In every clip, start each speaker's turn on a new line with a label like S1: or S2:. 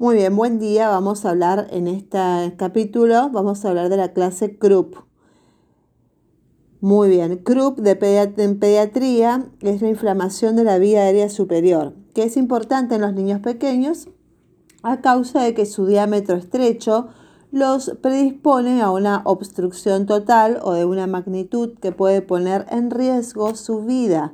S1: Muy bien, buen día. Vamos a hablar en este capítulo, vamos a hablar de la clase Krupp. Muy bien, Krupp de en pediatría es la inflamación de la vía aérea superior, que es importante en los niños pequeños a causa de que su diámetro estrecho los predispone a una obstrucción total o de una magnitud que puede poner en riesgo su vida.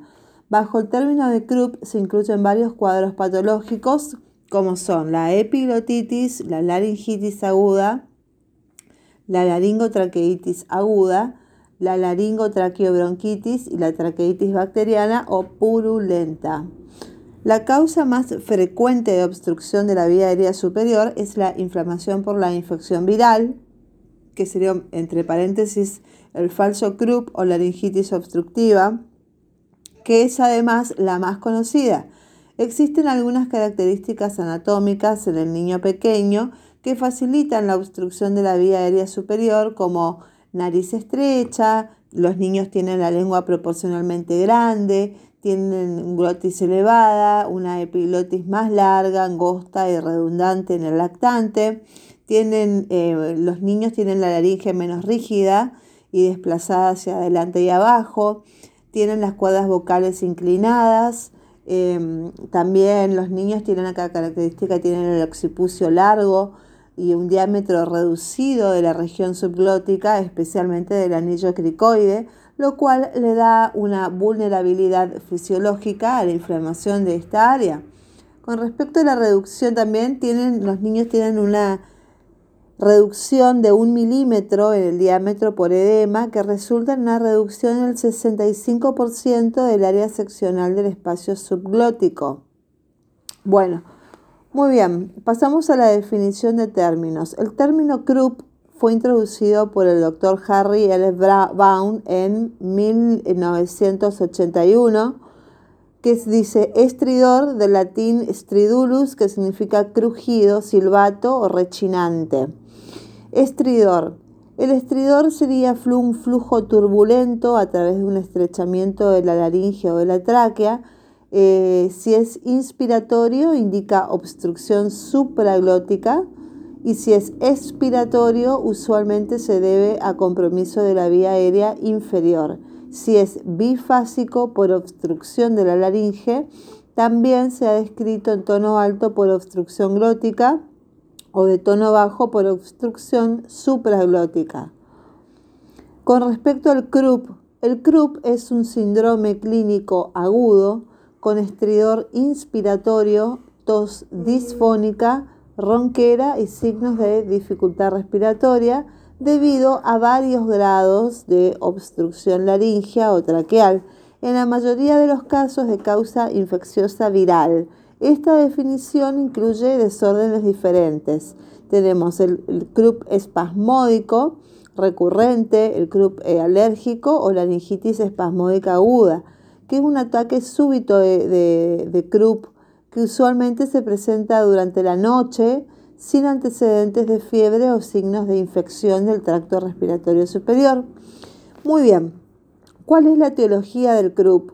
S1: Bajo el término de Krupp se incluyen varios cuadros patológicos como son la epiglotitis, la laringitis aguda, la laringotraqueitis aguda, la laringotraqueobronquitis y la traqueitis bacteriana o purulenta. La causa más frecuente de obstrucción de la vía aérea superior es la inflamación por la infección viral, que sería entre paréntesis el falso Krupp o laringitis obstructiva, que es además la más conocida Existen algunas características anatómicas en el niño pequeño que facilitan la obstrucción de la vía aérea superior como nariz estrecha, los niños tienen la lengua proporcionalmente grande, tienen glotis elevada, una epiglotis más larga, angosta y redundante en el lactante, tienen, eh, los niños tienen la laringe menos rígida y desplazada hacia adelante y abajo, tienen las cuerdas vocales inclinadas, Em, también los niños tienen acá característica, tienen el occipucio largo y un diámetro reducido de la región subglótica, especialmente del anillo cricoide, lo cual le da una vulnerabilidad fisiológica a la inflamación de esta área. Con respecto a la reducción también, tienen, los niños tienen una reducción de un milímetro en el diámetro por edema que resulta en una reducción del 65% del área seccional del espacio subglótico. Bueno, muy bien, pasamos a la definición de términos. El término Krupp fue introducido por el doctor Harry L. Brown en 1981 que dice estridor del latín stridulus, que significa crujido, silbato o rechinante. Estridor. El estridor sería un flujo turbulento a través de un estrechamiento de la laringe o de la tráquea. Eh, si es inspiratorio, indica obstrucción supraglótica. Y si es expiratorio, usualmente se debe a compromiso de la vía aérea inferior. Si es bifásico por obstrucción de la laringe, también se ha descrito en tono alto por obstrucción glótica o de tono bajo por obstrucción supraglótica. Con respecto al Krupp, el Krupp es un síndrome clínico agudo con estridor inspiratorio, tos disfónica, ronquera y signos de dificultad respiratoria debido a varios grados de obstrucción laringea o traqueal, en la mayoría de los casos de causa infecciosa viral esta definición incluye desórdenes diferentes. Tenemos el, Krupp espasmódico recurrente, el Krupp eh, alérgico o la laringitis espasmódica aguda, que es un ataque súbito de, de que usualmente se presenta durante la noche sin antecedentes de fiebre o signos de infección del tracto respiratorio superior. Muy bien, ¿cuál es la etiología del Krupp?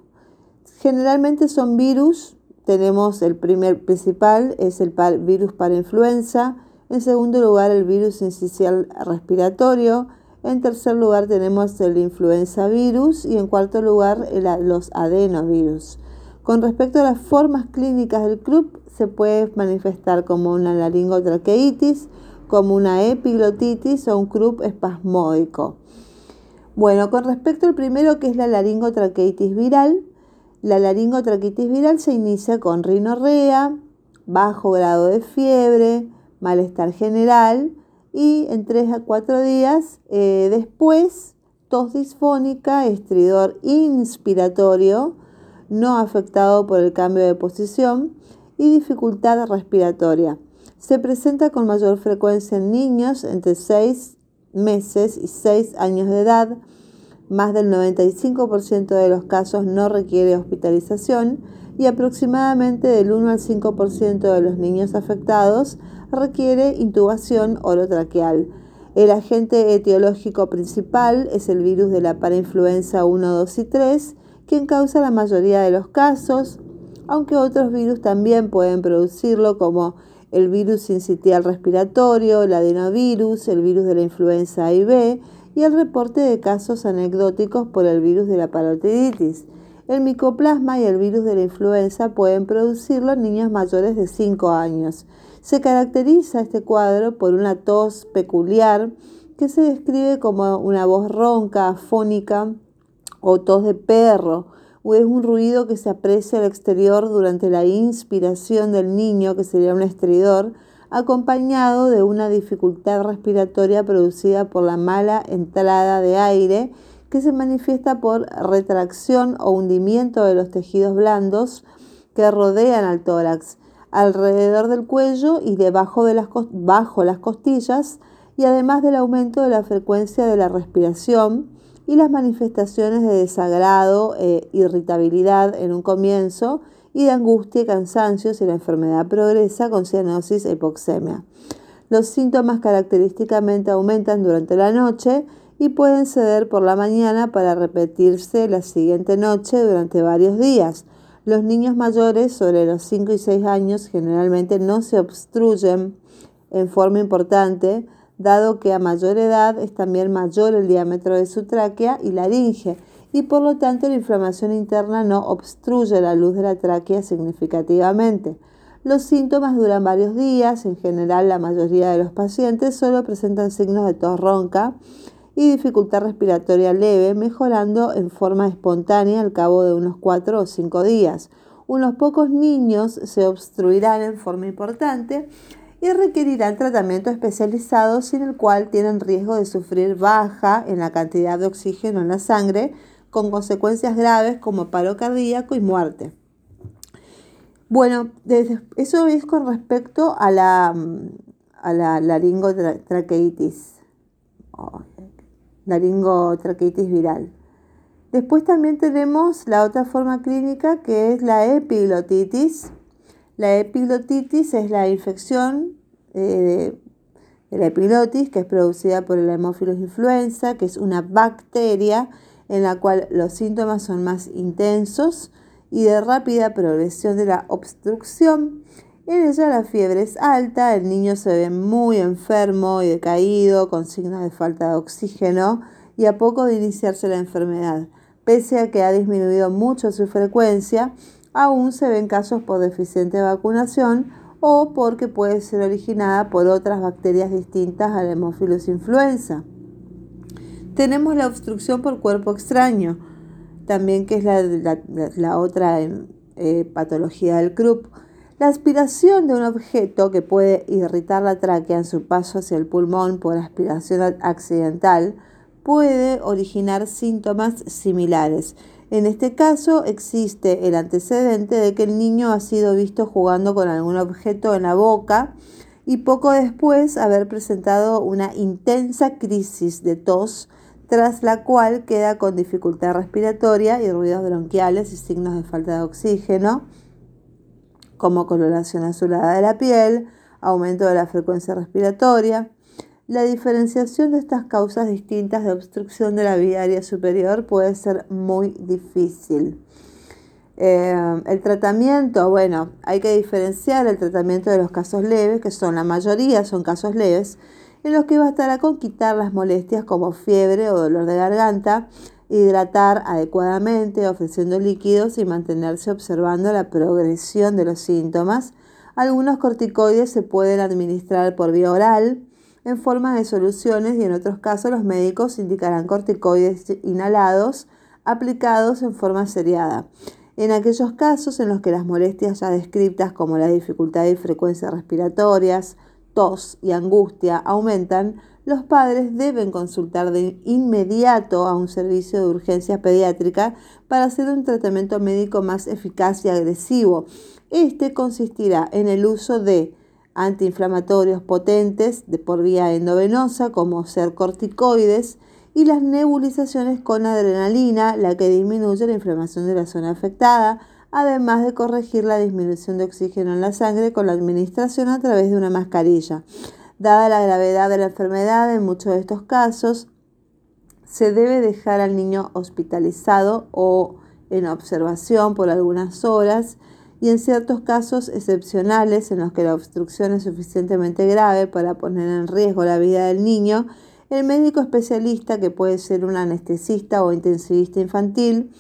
S1: Generalmente son virus tenemos el primer principal, es el virus para influenza. En segundo lugar, el virus incisional respiratorio. En tercer lugar, tenemos el influenza virus. Y en cuarto lugar, los adenovirus. Con respecto a las formas clínicas del club, se puede manifestar como una laringotraqueitis, como una epiglotitis o un club espasmódico. Bueno, con respecto al primero que es la laringotraqueitis viral, la laringotraquitis viral se inicia con rinorrea, bajo grado de fiebre, malestar general y en 3 a 4 días eh, después tos disfónica, estridor inspiratorio, no afectado por el cambio de posición y dificultad respiratoria. Se presenta con mayor frecuencia en niños entre 6 meses y 6 años de edad más del 95% de los casos no requiere hospitalización y aproximadamente del 1 al 5% de los niños afectados requiere intubación orotraqueal. El agente etiológico principal es el virus de la parainfluenza 1, 2 y 3, quien causa la mayoría de los casos, aunque otros virus también pueden producirlo como el virus sincitial respiratorio, el adenovirus, el virus de la influenza A y B y el reporte de casos anecdóticos por el virus de la parotiditis. El micoplasma y el virus de la influenza pueden producirlo en niños mayores de 5 años. Se caracteriza este cuadro por una tos peculiar que se describe como una voz ronca, afónica o tos de perro, o es un ruido que se aprecia al exterior durante la inspiración del niño, que sería un estridor, acompañado de una dificultad respiratoria producida por la mala entrada de aire que se manifiesta por retracción o hundimiento de los tejidos blandos que rodean al tórax, alrededor del cuello y debajo de las, bajo las costillas, y además del aumento de la frecuencia de la respiración y las manifestaciones de desagrado e irritabilidad en un comienzo y de angustia y cansancio si la enfermedad progresa con cianosis e hipoxemia. Los síntomas característicamente aumentan durante la noche y pueden ceder por la mañana para repetirse la siguiente noche durante varios días. Los niños mayores sobre los 5 y 6 años generalmente no se obstruyen en forma importante, dado que a mayor edad es también mayor el diámetro de su tráquea y laringe, y por lo tanto la inflamación interna no obstruye la luz de la tráquea significativamente. Los síntomas duran varios días, en general la mayoría de los pacientes solo presentan signos de tos ronca, y dificultad respiratoria leve, mejorando en forma espontánea al cabo de unos 4 o 5 días. Unos pocos niños se obstruirán en forma importante y requerirán tratamiento especializado sin el cual tienen riesgo de sufrir baja en la cantidad de oxígeno en la sangre con consecuencias graves como paro cardíaco y muerte. Bueno, eso es con respecto a la, a la laringotraqueitis viral. Después también tenemos la otra forma clínica que es la epiglotitis. La epiglotitis es la infección eh, de, la epiglotis que es producida por el Haemophilus influenza, que es una bacteria en la cual los síntomas son más intensos y de rápida progresión de la obstrucción en ella la fiebre es alta, el niño se ve muy enfermo y decaído, con signos de falta de oxígeno y a poco de iniciarse la enfermedad. Pese a que ha disminuido mucho su frecuencia, aún se ven casos por deficiente vacunación o porque puede ser originada por otras bacterias distintas al Haemophilus influenza. Tenemos la obstrucción por cuerpo extraño, también que es la, otra eh, patología del Krupp. La aspiración de un objeto que puede irritar la tráquea en su paso hacia el pulmón por aspiración accidental puede originar síntomas similares. En este caso existe el antecedente de que el niño ha sido visto jugando con algún objeto en la boca y poco después haber presentado una intensa crisis de tos, tras la cual queda con dificultad respiratoria y ruidos bronquiales y signos de falta de oxígeno como coloración azulada de la piel, aumento de la frecuencia respiratoria. La diferenciación de estas causas distintas de obstrucción de la vía aérea superior puede ser muy difícil. Eh, el tratamiento, bueno, hay que diferenciar el tratamiento de los casos leves, que son la mayoría son casos leves, en los que bastará con quitar las molestias como fiebre o dolor de garganta, hidratar adecuadamente, ofreciendo líquidos y mantenerse observando la progresión de los síntomas. Algunos corticoides se pueden administrar por vía oral en forma de soluciones y en otros casos los médicos indicarán corticoides inhalados aplicados en forma seriada. En aquellos casos en los que las molestias ya descritas como la dificultad y frecuencia respiratorias, tos y angustia aumentan, los padres deben consultar de inmediato a un servicio de urgencia pediátrica para hacer un tratamiento médico más eficaz y agresivo. Este consistirá en el uso de antiinflamatorios potentes de por vía endovenosa como ser corticoides y las nebulizaciones con adrenalina, la que disminuye la inflamación de la zona afectada, además de corregir la disminución de oxígeno en la sangre con la administración a través de una mascarilla. Dada la gravedad de la enfermedad, en muchos de estos casos se debe dejar al niño hospitalizado o en observación por algunas horas y en ciertos casos excepcionales en los que la obstrucción es suficientemente grave para poner en riesgo la vida del niño, el médico especialista, que puede ser un anestesista o intensivista infantil,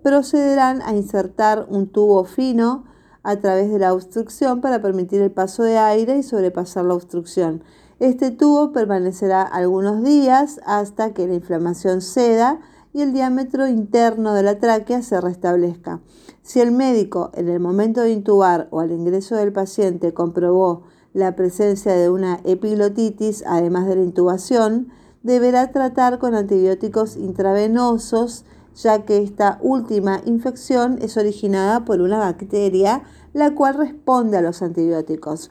S1: procederán a insertar un tubo fino a través de la obstrucción para permitir el paso de aire y sobrepasar la obstrucción. Este tubo permanecerá algunos días hasta que la inflamación ceda y el diámetro interno de la tráquea se restablezca. Si el médico en el momento de intubar o al ingreso del paciente comprobó la presencia de una epiglotitis, además de la intubación, deberá tratar con antibióticos intravenosos, ya que esta última infección es originada por una bacteria, la cual responde a los antibióticos.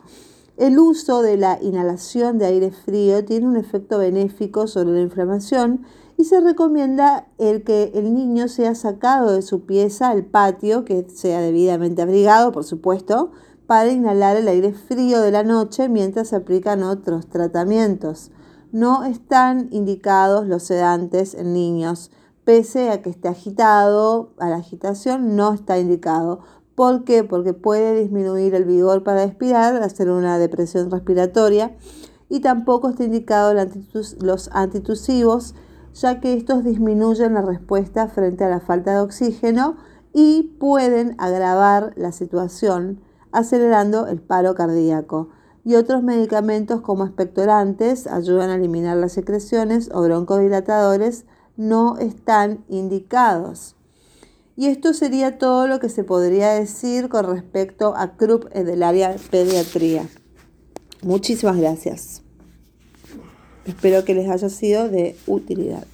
S1: El uso de la inhalación de aire frío tiene un efecto benéfico sobre la inflamación y se recomienda el que el niño sea sacado de su pieza al patio, que sea debidamente abrigado, por supuesto, para inhalar el aire frío de la noche mientras se aplican otros tratamientos. No están indicados los sedantes en niños, pese a que esté agitado, a la agitación no está indicado. ¿Por qué? Porque puede disminuir el vigor para respirar, hacer una depresión respiratoria y tampoco está indicado los antitusivos ya que estos disminuyen la respuesta frente a la falta de oxígeno y pueden agravar la situación, acelerando el paro cardíaco. Y otros medicamentos como expectorantes ayudan a eliminar las secreciones o broncodilatadores no están indicados. Y esto sería todo lo que se podría decir con respecto a CRUP del área pediatría. Muchísimas gracias. Espero que les haya sido de utilidad.